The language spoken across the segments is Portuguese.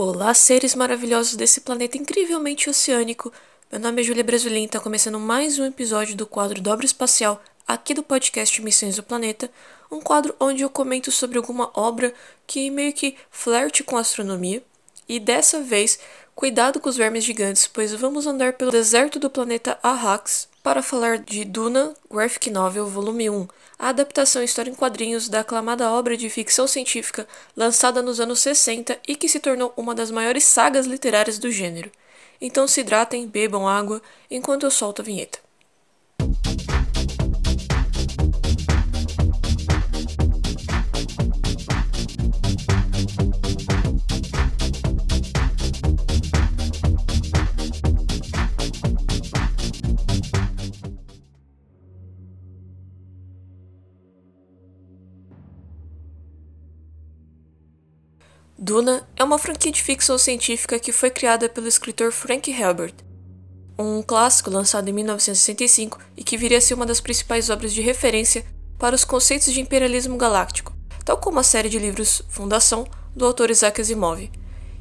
Olá, seres maravilhosos desse planeta incrivelmente oceânico. Meu nome é Júlia Brasilin, está começando mais um episódio do quadro Dobra Espacial, aqui do podcast Missões do Planeta, um quadro onde eu comento sobre alguma obra que meio que flerte com astronomia. E dessa vez, cuidado com os vermes gigantes, pois vamos andar pelo deserto do planeta Arrax para falar de Duna Graphic Novel Volume 1, a adaptação história em quadrinhos da aclamada obra de ficção científica lançada nos anos 60 e que se tornou uma das maiores sagas literárias do gênero. Então se hidratem, bebam água enquanto eu solto a vinheta. Duna é uma franquia de ficção científica que foi criada pelo escritor Frank Herbert, um clássico lançado em 1965 e que viria a ser uma das principais obras de referência para os conceitos de imperialismo galáctico, tal como a série de livros Fundação do autor Isaac Asimov.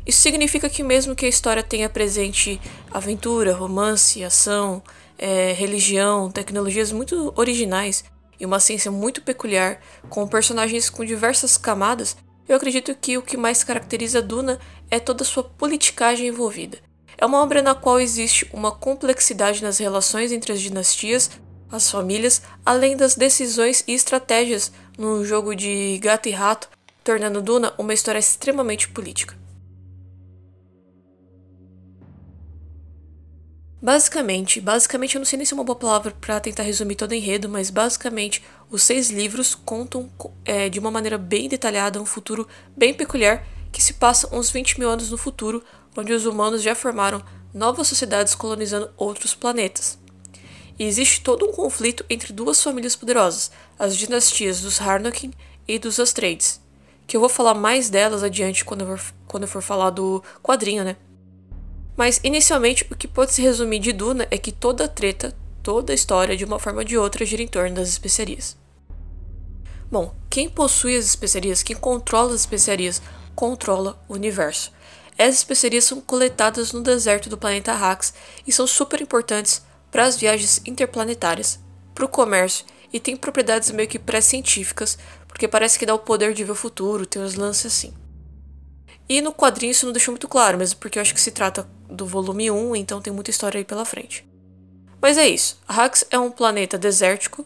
Isso significa que, mesmo que a história tenha presente aventura, romance, ação, é, religião, tecnologias muito originais e uma ciência muito peculiar, com personagens com diversas camadas, eu acredito que o que mais caracteriza Duna é toda sua politicagem envolvida. É uma obra na qual existe uma complexidade nas relações entre as dinastias, as famílias, além das decisões e estratégias no jogo de gato e rato, tornando Duna uma história extremamente política. Basicamente, basicamente eu não sei nem se é uma boa palavra para tentar resumir todo o enredo, mas basicamente os seis livros contam é, de uma maneira bem detalhada um futuro bem peculiar que se passa uns 20 mil anos no futuro, onde os humanos já formaram novas sociedades colonizando outros planetas. E existe todo um conflito entre duas famílias poderosas, as dinastias dos Harnokin e dos Astreides, que eu vou falar mais delas adiante quando eu for, quando eu for falar do quadrinho, né? Mas, inicialmente, o que pode se resumir de Duna é que toda a treta, toda a história, de uma forma ou de outra, gira em torno das especiarias. Bom, quem possui as especiarias, quem controla as especiarias, controla o universo. Essas especiarias são coletadas no deserto do planeta Arrax e são super importantes para as viagens interplanetárias, para o comércio e tem propriedades meio que pré-científicas, porque parece que dá o poder de ver o futuro, tem uns lances assim. E no quadrinho isso não deixou muito claro, mesmo porque eu acho que se trata do volume 1, então tem muita história aí pela frente. Mas é isso. Arrax é um planeta desértico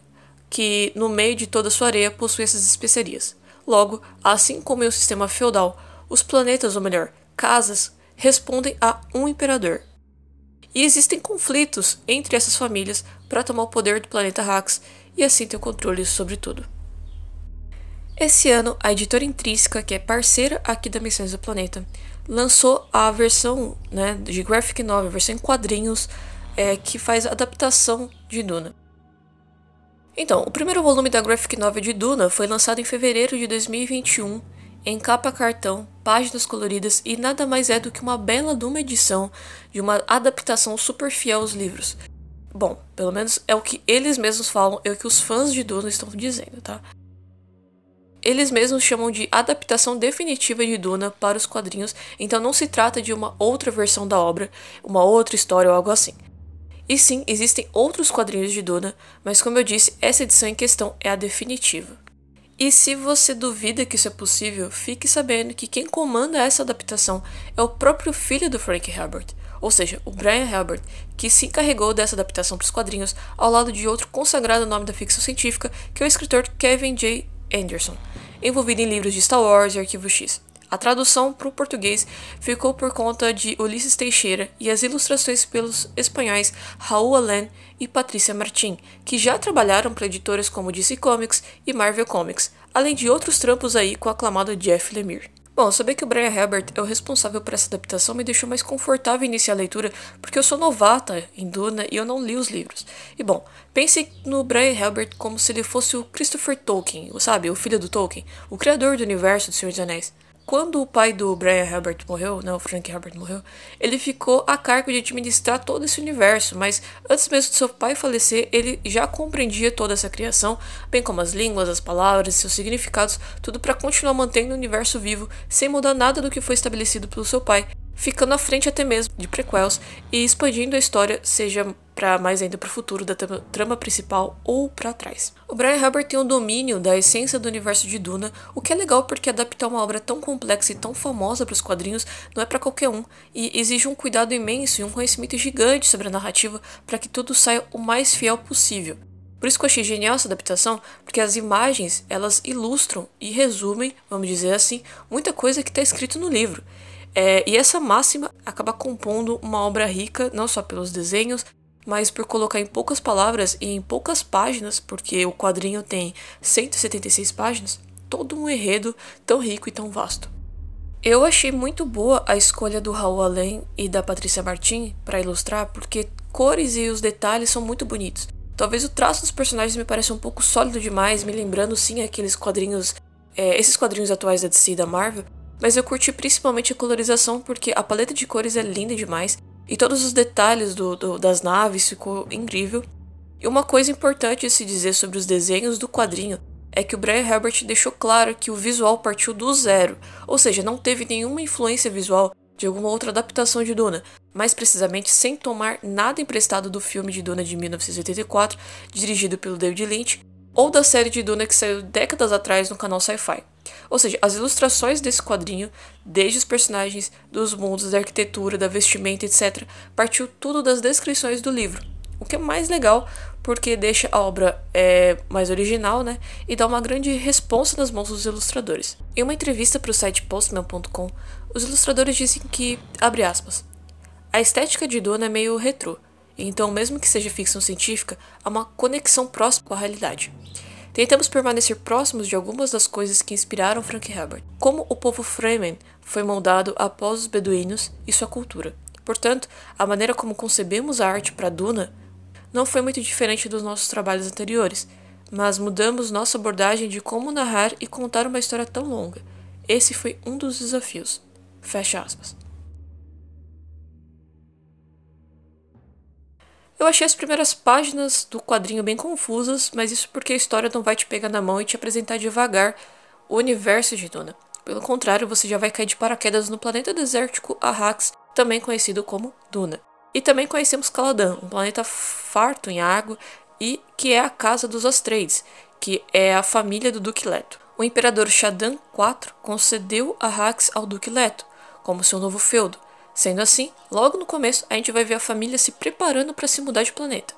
que, no meio de toda sua areia, possui essas especiarias. Logo, assim como em um sistema feudal, os planetas, ou melhor, casas, respondem a um imperador. E existem conflitos entre essas famílias para tomar o poder do planeta Arrax e assim ter o controle sobre tudo. Esse ano, a editora Intrínseca, que é parceira aqui da Missões do Planeta, lançou a versão né, de graphic novel, a versão em quadrinhos, é, que faz adaptação de Duna. Então, o primeiro volume da graphic novel de Duna foi lançado em fevereiro de 2021, em capa cartão, páginas coloridas e nada mais é do que uma bela de uma edição de uma adaptação super fiel aos livros. Bom, pelo menos é o que eles mesmos falam, é o que os fãs de Duna estão dizendo, tá? Eles mesmos chamam de adaptação definitiva de Duna para os quadrinhos, então não se trata de uma outra versão da obra, uma outra história ou algo assim. E sim, existem outros quadrinhos de Duna, mas como eu disse, essa edição em questão é a definitiva. E se você duvida que isso é possível, fique sabendo que quem comanda essa adaptação é o próprio filho do Frank Herbert, ou seja, o Brian Herbert, que se encarregou dessa adaptação para os quadrinhos ao lado de outro consagrado nome da ficção científica, que é o escritor Kevin J. Anderson, envolvido em livros de Star Wars e Arquivo X. A tradução para o português ficou por conta de Ulisses Teixeira e as ilustrações pelos espanhóis Raul Allen e Patrícia Martin, que já trabalharam para editoras como DC Comics e Marvel Comics, além de outros trampos aí com o aclamado Jeff Lemire. Bom, saber que o Brian Herbert é o responsável por essa adaptação me deixou mais confortável iniciar a leitura, porque eu sou novata em Duna e eu não li os livros. E bom, pense no Brian Herbert como se ele fosse o Christopher Tolkien, sabe, o filho do Tolkien, o criador do universo do Senhor dos Anéis. Quando o pai do Brian Herbert morreu, né, o Frank Herbert morreu, ele ficou a cargo de administrar todo esse universo, mas antes mesmo de seu pai falecer, ele já compreendia toda essa criação, bem como as línguas, as palavras, seus significados, tudo para continuar mantendo o universo vivo, sem mudar nada do que foi estabelecido pelo seu pai, ficando à frente até mesmo de prequels e expandindo a história, seja para mais ainda para o futuro da trama principal ou para trás. O Brian Herbert tem um domínio da essência do universo de Duna, o que é legal porque adaptar uma obra tão complexa e tão famosa para os quadrinhos não é para qualquer um e exige um cuidado imenso e um conhecimento gigante sobre a narrativa para que tudo saia o mais fiel possível. Por isso que eu achei genial essa adaptação, porque as imagens elas ilustram e resumem, vamos dizer assim, muita coisa que está escrito no livro. É, e essa máxima acaba compondo uma obra rica, não só pelos desenhos, mas por colocar em poucas palavras e em poucas páginas, porque o quadrinho tem 176 páginas, todo um enredo tão rico e tão vasto. Eu achei muito boa a escolha do Raul Allen e da Patrícia Martin para ilustrar, porque cores e os detalhes são muito bonitos. Talvez o traço dos personagens me pareça um pouco sólido demais, me lembrando sim aqueles quadrinhos, é, esses quadrinhos atuais da DC e da Marvel, mas eu curti principalmente a colorização porque a paleta de cores é linda demais e todos os detalhes do, do, das naves ficou incrível. E uma coisa importante a se dizer sobre os desenhos do quadrinho é que o Brian Herbert deixou claro que o visual partiu do zero, ou seja, não teve nenhuma influência visual de alguma outra adaptação de Duna, mais precisamente sem tomar nada emprestado do filme de Duna de 1984, dirigido pelo David Lynch, ou da série de Duna que saiu décadas atrás no canal Sci-Fi. Ou seja, as ilustrações desse quadrinho, desde os personagens, dos mundos, da arquitetura, da vestimenta, etc., partiu tudo das descrições do livro. O que é mais legal, porque deixa a obra é, mais original, né? E dá uma grande resposta nas mãos dos ilustradores. Em uma entrevista para o site postman.com, os ilustradores dizem que, abre aspas, a estética de Duna é meio retrô, então mesmo que seja ficção científica, há uma conexão próxima com a realidade. Tentamos permanecer próximos de algumas das coisas que inspiraram Frank Herbert, como o povo Fremen foi moldado após os beduínos e sua cultura. Portanto, a maneira como concebemos a arte para Duna não foi muito diferente dos nossos trabalhos anteriores, mas mudamos nossa abordagem de como narrar e contar uma história tão longa. Esse foi um dos desafios. Fecha aspas. Eu achei as primeiras páginas do quadrinho bem confusas, mas isso porque a história não vai te pegar na mão e te apresentar devagar o universo de Duna. Pelo contrário, você já vai cair de paraquedas no planeta desértico Arrax, também conhecido como Duna. E também conhecemos Caladan, um planeta farto em água e que é a casa dos Astreides, que é a família do Duque Leto. O imperador Shadan IV concedeu Arrax ao Duque Leto como seu novo feudo, Sendo assim, logo no começo a gente vai ver a família se preparando para se mudar de planeta.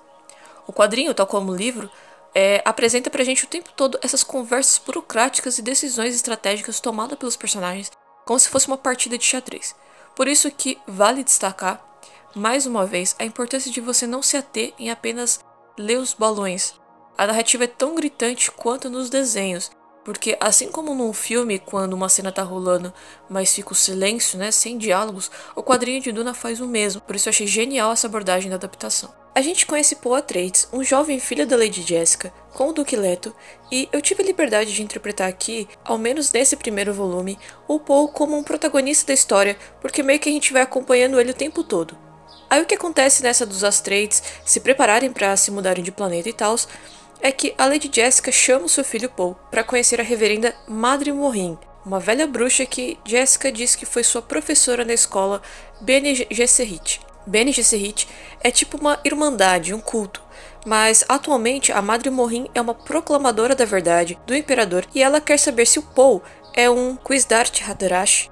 O quadrinho, tal como o livro, é, apresenta pra gente o tempo todo essas conversas burocráticas e decisões estratégicas tomadas pelos personagens, como se fosse uma partida de xadrez. Por isso que vale destacar, mais uma vez, a importância de você não se ater em apenas ler os balões. A narrativa é tão gritante quanto nos desenhos, porque assim como num filme, quando uma cena tá rolando, mas fica o silêncio, né, sem diálogos, o quadrinho de Duna faz o mesmo. Por isso eu achei genial essa abordagem da adaptação. A gente conhece Paul Atreides, um jovem filho da Lady Jessica, com o Duque Leto, e eu tive a liberdade de interpretar aqui, ao menos nesse primeiro volume, o Paul como um protagonista da história, porque meio que a gente vai acompanhando ele o tempo todo. Aí o que acontece nessa dos Atreides se prepararem para se mudarem de planeta e tal, é que a Lady Jessica chama o seu filho Paul para conhecer a reverenda Madre Morin, uma velha bruxa que Jessica diz que foi sua professora na escola Bene Gesserit. Bene Gesserit é tipo uma irmandade, um culto, mas atualmente a Madre Morin é uma proclamadora da verdade do imperador e ela quer saber se o Paul é um Quisdart Hadarash,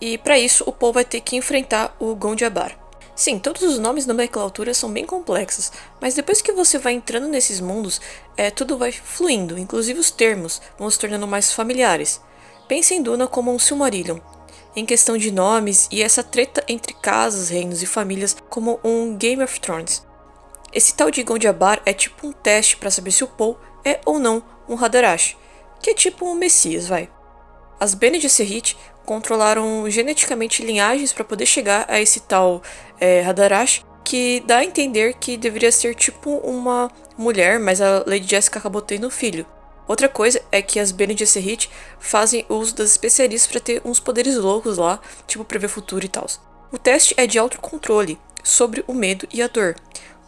e para isso o Paul vai ter que enfrentar o Gondiabar. Sim, todos os nomes da nomenclatura são bem complexos, mas depois que você vai entrando nesses mundos, é, tudo vai fluindo, inclusive os termos vão se tornando mais familiares. Pense em Duna como um Silmarillion, em questão de nomes e essa treta entre casas, reinos e famílias como um Game of Thrones. Esse tal de Gondiabar é tipo um teste para saber se o Paul é ou não um Hadarash, que é tipo um Messias, vai. As Bene Gesserit controlaram geneticamente linhagens para poder chegar a esse tal é, Hadarash, que dá a entender que deveria ser tipo uma mulher, mas a Lady Jessica acabou tendo um filho. Outra coisa é que as Bene Gesserit fazem uso das especiarias para ter uns poderes loucos lá, tipo prever futuro e tal. O teste é de autocontrole sobre o medo e a dor.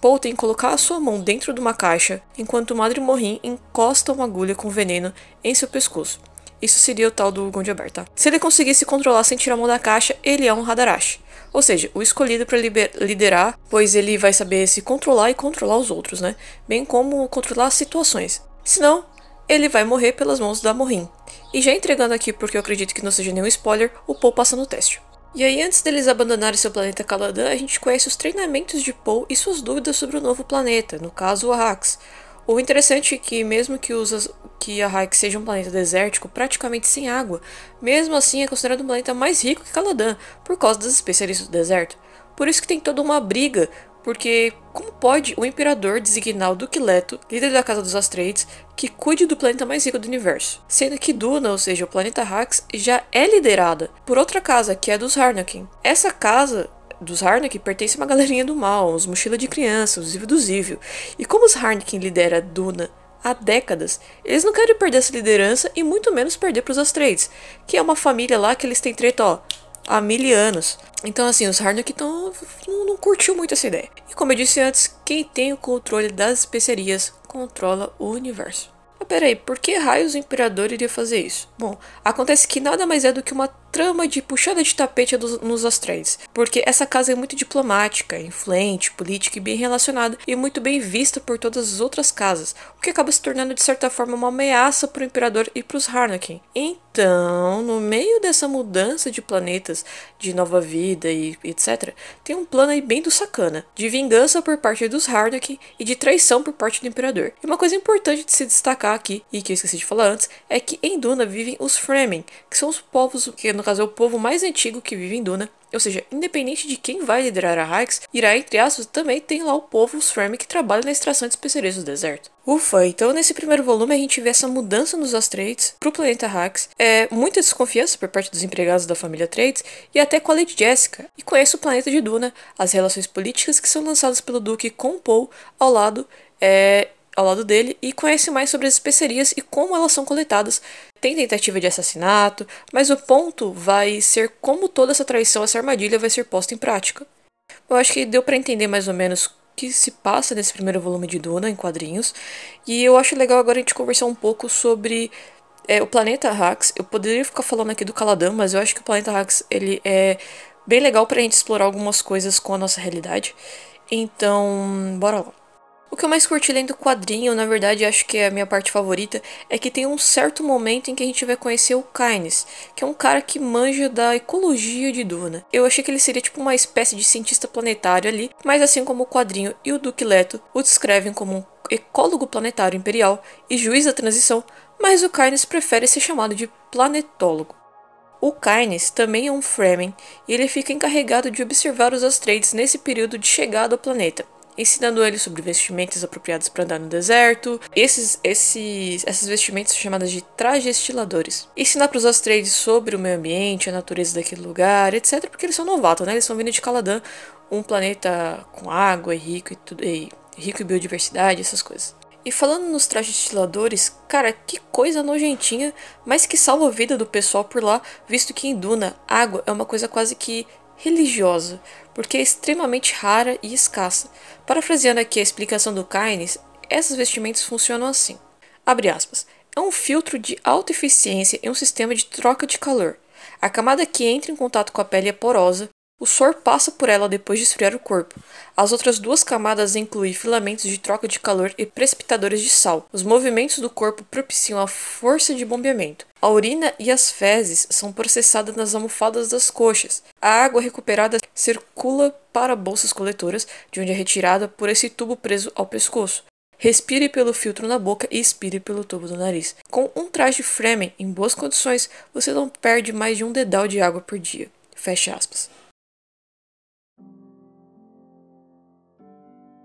Paul tem que colocar a sua mão dentro de uma caixa, enquanto Madre Morin encosta uma agulha com veneno em seu pescoço. Isso seria o tal do Gondiaber, tá? Se ele conseguisse controlar sem tirar a mão da caixa, ele é um Hadarashi. Ou seja, o escolhido para liderar, pois ele vai saber se controlar e controlar os outros, né? Bem como controlar as situações. Senão, ele vai morrer pelas mãos da Morin. E já entregando aqui, porque eu acredito que não seja nenhum spoiler, o Paul passa no teste. E aí, antes deles abandonarem seu planeta Caladan, a gente conhece os treinamentos de Paul e suas dúvidas sobre o novo planeta, no caso o Arrax. O interessante é que, mesmo que, os, que Arrax seja um planeta desértico, praticamente sem água, mesmo assim é considerado um planeta mais rico que Caladan, por causa das especialistas do deserto. Por isso que tem toda uma briga porque como pode o imperador designar o Duque Leto, líder da Casa dos Astreides, que cuide do planeta mais rico do universo? Sendo que Duna, ou seja, o planeta Hax, já é liderada por outra casa, que é dos Harnakin. Essa casa dos Harnakin pertence a uma galerinha do mal, os mochila de criança, os Evil dos Evil. E como os Harnakin lidera Duna há décadas, eles não querem perder essa liderança e muito menos perder para os Astreides, que é uma família lá que eles têm treta, ó, há mil anos. Então, assim, os Harnack tão, não, não curtiu muito essa ideia. E como eu disse antes, quem tem o controle das especiarias controla o universo. Mas peraí, por que raios o Imperador iria fazer isso? Bom, acontece que nada mais é do que uma trama de puxada de tapete dos, nos astrais, porque essa casa é muito diplomática, influente, política e bem relacionada, e muito bem vista por todas as outras casas, o que acaba se tornando de certa forma uma ameaça para o Imperador e para os Harnakin. Então, no meio dessa mudança de planetas, de nova vida e etc., tem um plano aí bem do sacana, de vingança por parte dos Harnakin e de traição por parte do Imperador. E uma coisa importante de se destacar aqui, e que eu esqueci de falar antes, é que em Duna vivem os Fremen, que são os povos que no caso é o povo mais antigo que vive em Duna, ou seja, independente de quem vai liderar a Hikes, irá, entre aspas, também tem lá o povo, os Fremen, que trabalha na extração de especiarias do deserto. Ufa, então nesse primeiro volume a gente vê essa mudança nos Astreides pro planeta Hax, é, muita desconfiança por parte dos empregados da família Trades e até com a Lady Jessica, e conhece o planeta de Duna, as relações políticas que são lançadas pelo Duque com Paul ao lado, é, ao lado dele e conhece mais sobre as especiarias e como elas são coletadas. Tem tentativa de assassinato, mas o ponto vai ser como toda essa traição, essa armadilha vai ser posta em prática. Eu acho que deu para entender mais ou menos o que se passa nesse primeiro volume de Duna em quadrinhos, e eu acho legal agora a gente conversar um pouco sobre é, o planeta Hax. Eu poderia ficar falando aqui do Caladan, mas eu acho que o planeta Hax ele é bem legal para a gente explorar algumas coisas com a nossa realidade. Então, bora lá. O que eu mais curti lendo o quadrinho, na verdade acho que é a minha parte favorita, é que tem um certo momento em que a gente vai conhecer o Kynes, que é um cara que manja da ecologia de Duna. Eu achei que ele seria tipo uma espécie de cientista planetário ali, mas assim como o quadrinho e o Duque Leto o descrevem como um ecólogo planetário imperial e juiz da transição, mas o Kynes prefere ser chamado de planetólogo. O Kynes também é um Fremen e ele fica encarregado de observar os Astreides nesse período de chegada ao planeta ensinando ele sobre vestimentas apropriadas para andar no deserto. Esses, esses, essas vestimentas são chamadas de trajes estiladores. Ensinar para os Astreides sobre o meio ambiente, a natureza daquele lugar, etc. Porque eles são novatos, né? Eles estão vindo de Caladan, um planeta com água e rico e tudo, e rico em biodiversidade, essas coisas. E falando nos trajes estiladores, cara, que coisa nojentinha, mas que salva a vida do pessoal por lá, visto que em Duna, água é uma coisa quase que religiosa, porque é extremamente rara e escassa. Parafraseando aqui a explicação do Keynes, essas vestimentas funcionam assim. Abre aspas. É um filtro de alta eficiência em um sistema de troca de calor. A camada que entra em contato com a pele é porosa, o suor passa por ela depois de esfriar o corpo. As outras duas camadas incluem filamentos de troca de calor e precipitadores de sal. Os movimentos do corpo propiciam a força de bombeamento. A urina e as fezes são processadas nas almofadas das coxas. A água recuperada circula para bolsas coletoras, de onde é retirada por esse tubo preso ao pescoço. Respire pelo filtro na boca e expire pelo tubo do nariz. Com um traje Fremen em boas condições, você não perde mais de um dedal de água por dia. Aspas.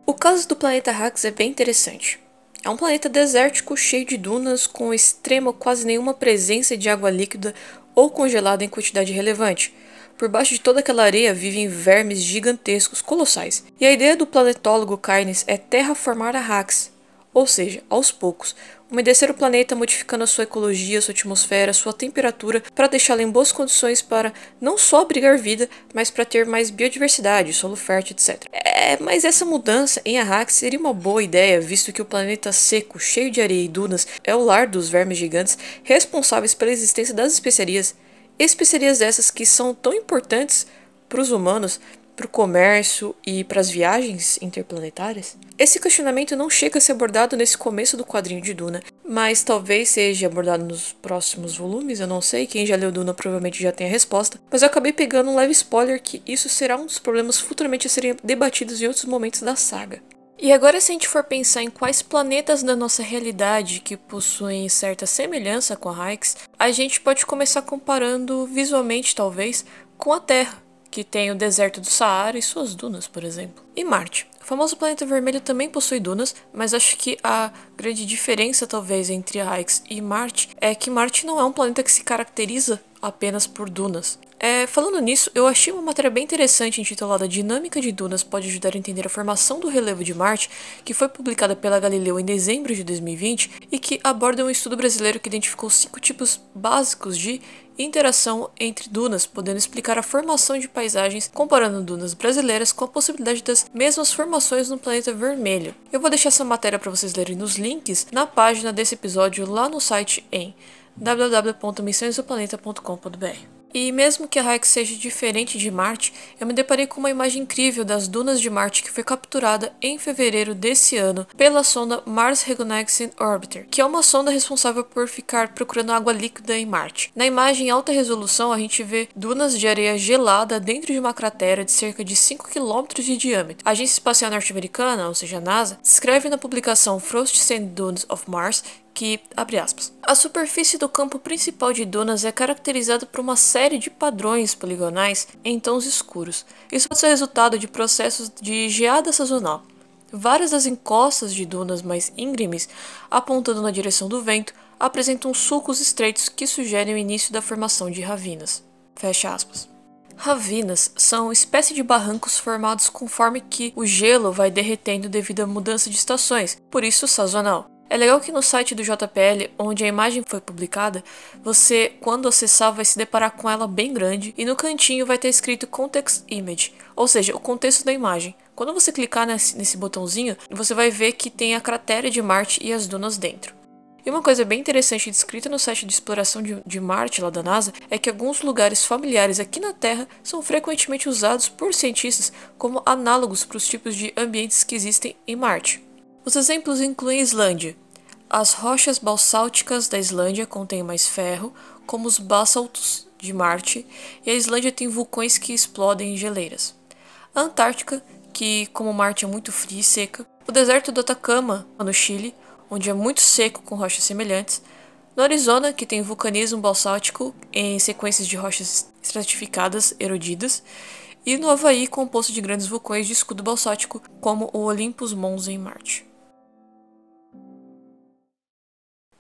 O caso do planeta Hax é bem interessante. É um planeta desértico cheio de dunas, com extrema quase nenhuma presença de água líquida ou congelada em quantidade relevante. Por baixo de toda aquela areia vivem vermes gigantescos, colossais. E a ideia do planetólogo Kynes é terraformar a Hax, ou seja, aos poucos, umedecer o planeta modificando a sua ecologia, sua atmosfera, sua temperatura, para deixá-lo em boas condições para não só abrigar vida, mas para ter mais biodiversidade, solo fértil, etc. É, mas essa mudança em Arrakis seria uma boa ideia, visto que o planeta seco, cheio de areia e dunas, é o lar dos vermes gigantes responsáveis pela existência das especiarias. Especiarias essas que são tão importantes para os humanos, para o comércio e para as viagens interplanetárias? Esse questionamento não chega a ser abordado nesse começo do quadrinho de Duna, mas talvez seja abordado nos próximos volumes, eu não sei, quem já leu Duna provavelmente já tem a resposta, mas eu acabei pegando um leve spoiler que isso será um dos problemas futuramente a serem debatidos em outros momentos da saga. E agora, se a gente for pensar em quais planetas da nossa realidade que possuem certa semelhança com a Hykes, a gente pode começar comparando visualmente, talvez, com a Terra que tem o deserto do Saara e suas dunas, por exemplo. E Marte. O famoso planeta vermelho também possui dunas, mas acho que a grande diferença, talvez, entre Ix e Marte é que Marte não é um planeta que se caracteriza apenas por dunas. É, falando nisso, eu achei uma matéria bem interessante intitulada Dinâmica de Dunas pode ajudar a entender a formação do relevo de Marte, que foi publicada pela Galileu em dezembro de 2020 e que aborda um estudo brasileiro que identificou cinco tipos básicos de interação entre dunas, podendo explicar a formação de paisagens comparando dunas brasileiras com a possibilidade das mesmas formações no planeta vermelho. Eu vou deixar essa matéria para vocês lerem nos links na página desse episódio lá no site em www.missõesdoplaneta.com.br. E mesmo que a Raik seja diferente de Marte, eu me deparei com uma imagem incrível das dunas de Marte que foi capturada em fevereiro desse ano pela sonda Mars Reconnaissance Orbiter, que é uma sonda responsável por ficar procurando água líquida em Marte. Na imagem em alta resolução, a gente vê dunas de areia gelada dentro de uma cratera de cerca de 5 km de diâmetro. A Agência Espacial Norte-Americana, ou seja, a NASA, escreve na publicação Frost Sand Dunes of Mars que, aspas, a superfície do campo principal de dunas é caracterizada por uma série de padrões poligonais em tons escuros. Isso pode ser resultado de processos de geada sazonal. Várias das encostas de dunas mais íngremes, apontando na direção do vento, apresentam sulcos estreitos que sugerem o início da formação de ravinas. Fecha aspas. Ravinas são espécie de barrancos formados conforme que o gelo vai derretendo devido à mudança de estações, por isso sazonal. É legal que no site do JPL, onde a imagem foi publicada, você, quando acessar, vai se deparar com ela bem grande e no cantinho vai ter escrito Context Image, ou seja, o contexto da imagem. Quando você clicar nesse, nesse botãozinho, você vai ver que tem a cratera de Marte e as dunas dentro. E uma coisa bem interessante descrita no site de exploração de, de, Marte lá da NASA é que alguns lugares familiares aqui na Terra são frequentemente usados por cientistas como análogos para os tipos de ambientes que existem em Marte. Os exemplos incluem Islândia. As rochas basálticas da Islândia contêm mais ferro, como os basaltos de Marte, e a Islândia tem vulcões que explodem em geleiras. A Antártica, que como Marte é muito fria e seca, o deserto do Atacama, no Chile, onde é muito seco com rochas semelhantes, no Arizona, que tem vulcanismo basáltico em sequências de rochas estratificadas erodidas, e no Havaí, composto de grandes vulcões de escudo basáltico, como o Olympus Mons em Marte.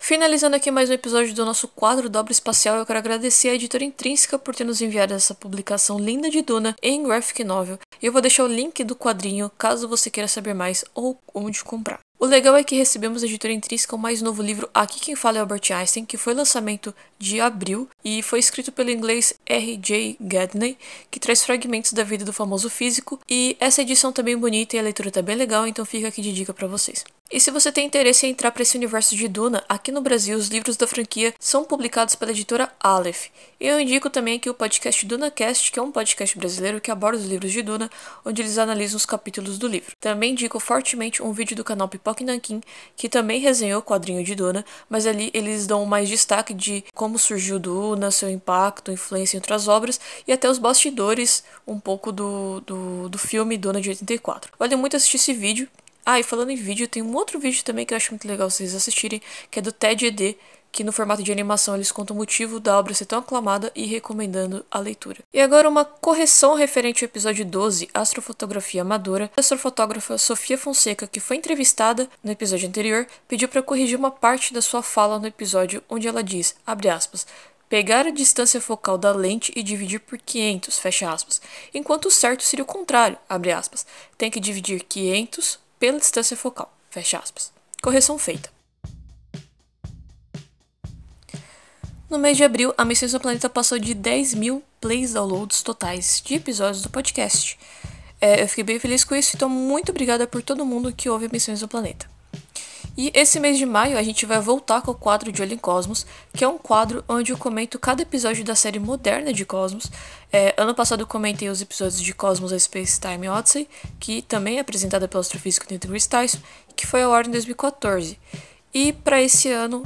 Finalizando aqui mais um episódio do nosso quadro Dobra Espacial, eu quero agradecer a editora Intrínseca por ter nos enviado essa publicação linda de Duna em graphic novel. Eu vou deixar o link do quadrinho caso você queira saber mais ou onde comprar. O legal é que recebemos a editora Intrínseca o mais novo livro Aqui Quem Fala é Albert Einstein, que foi lançamento de abril e foi escrito pelo inglês R.J. Gadney, que traz fragmentos da vida do famoso físico. E essa edição tá bem bonita e a leitura tá bem legal, então fica aqui de dica para vocês. E se você tem interesse em entrar para esse universo de Duna, aqui no Brasil os livros da franquia são publicados pela editora Aleph. E eu indico também aqui o podcast DunaCast, que é um podcast brasileiro que aborda os livros de Duna, onde eles analisam os capítulos do livro. Também indico fortemente um vídeo do canal Pipoca Nankin, que também resenhou o quadrinho de Duna, mas ali eles dão mais destaque de como surgiu Duna, seu impacto, influência em outras obras e até os bastidores um pouco do, do, do filme Duna de 84. Vale muito assistir esse vídeo, ah, e falando em vídeo, tem um outro vídeo também que eu acho muito legal vocês assistirem, que é do TED ED, que no formato de animação eles contam o motivo da obra ser tão aclamada e recomendando a leitura. E agora uma correção referente ao episódio 12, Astrofotografia Amadora. A astrofotógrafa Sofia Fonseca, que foi entrevistada no episódio anterior, pediu para corrigir uma parte da sua fala no episódio onde ela diz, abre aspas, pegar a distância focal da lente e dividir por 500, fecha aspas, enquanto o certo seria o contrário, abre aspas, tem que dividir 500 pela distância focal. Fecha aspas. Correção feita. No mês de abril, a Missões do Planeta passou de 10 mil plays downloads totais de episódios do podcast. É, eu fiquei bem feliz com isso, então muito obrigada por todo mundo que ouve Missões do Planeta. E esse mês de maio a gente vai voltar com o quadro de Olho em Cosmos, que é um quadro onde eu comento cada episódio da série moderna de Cosmos. É, ano passado eu comentei os episódios de Cosmos a Space Time Odyssey, que também é apresentada pelo astrofísico Neil deGrasse Tyson, que foi ao ar em 2014. E para esse ano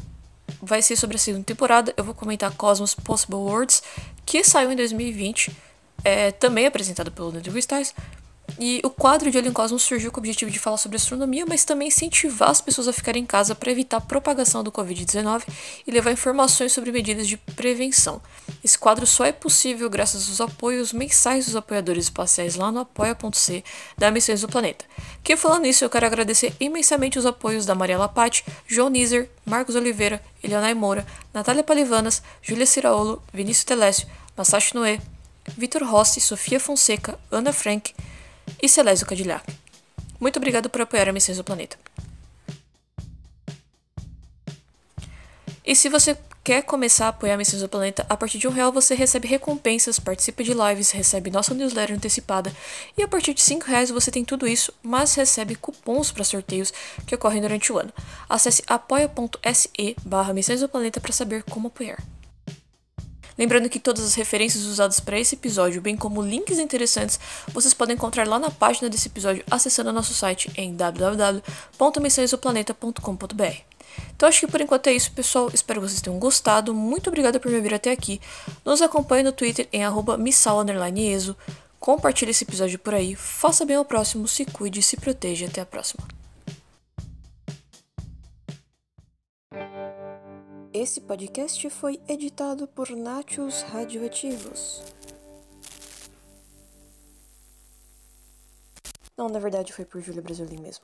vai ser sobre a segunda temporada. Eu vou comentar Cosmos Possible Worlds, que saiu em 2020, é, também apresentado pelo Neil deGrasse Tyson. E o quadro de em Cosmos surgiu com o objetivo de falar sobre astronomia, mas também incentivar as pessoas a ficarem em casa para evitar a propagação do Covid-19 e levar informações sobre medidas de prevenção. Esse quadro só é possível graças aos apoios mensais dos apoiadores espaciais lá no apoia.c da Missões do Planeta. Que falando nisso, eu quero agradecer imensamente os apoios da Maria Lapati, João Nizer, Marcos Oliveira, Elianai Moura, Natália Palivanas, Júlia Ciraolo, Vinícius Telésio, Masashi Noé, Vitor Rossi, Sofia Fonseca, Ana Frank, e Celésio Cadillac. Muito obrigado por apoiar a Missões do Planeta. E se você quer começar a apoiar Missões do Planeta, a partir de um real você recebe recompensas, participa de lives, recebe nossa newsletter antecipada e a partir de cinco reais você tem tudo isso, mas recebe cupons para sorteios que ocorrem durante o ano. Acesse apoia.se barra Missões do Planeta para saber como apoiar. Lembrando que todas as referências usadas para esse episódio, bem como links interessantes, vocês podem encontrar lá na página desse episódio acessando nosso site em www.missõesdoplaneta.com.br. Então acho que por enquanto é isso, pessoal. Espero que vocês tenham gostado. Muito obrigada por me vir até aqui. Nos acompanhe no Twitter em missal_eso. Compartilhe esse episódio por aí. Faça bem ao próximo, se cuide, se proteja. Até a próxima. Esse podcast foi editado por Nachos Radioativos. Não, na verdade foi por Júlia Brasilin mesmo.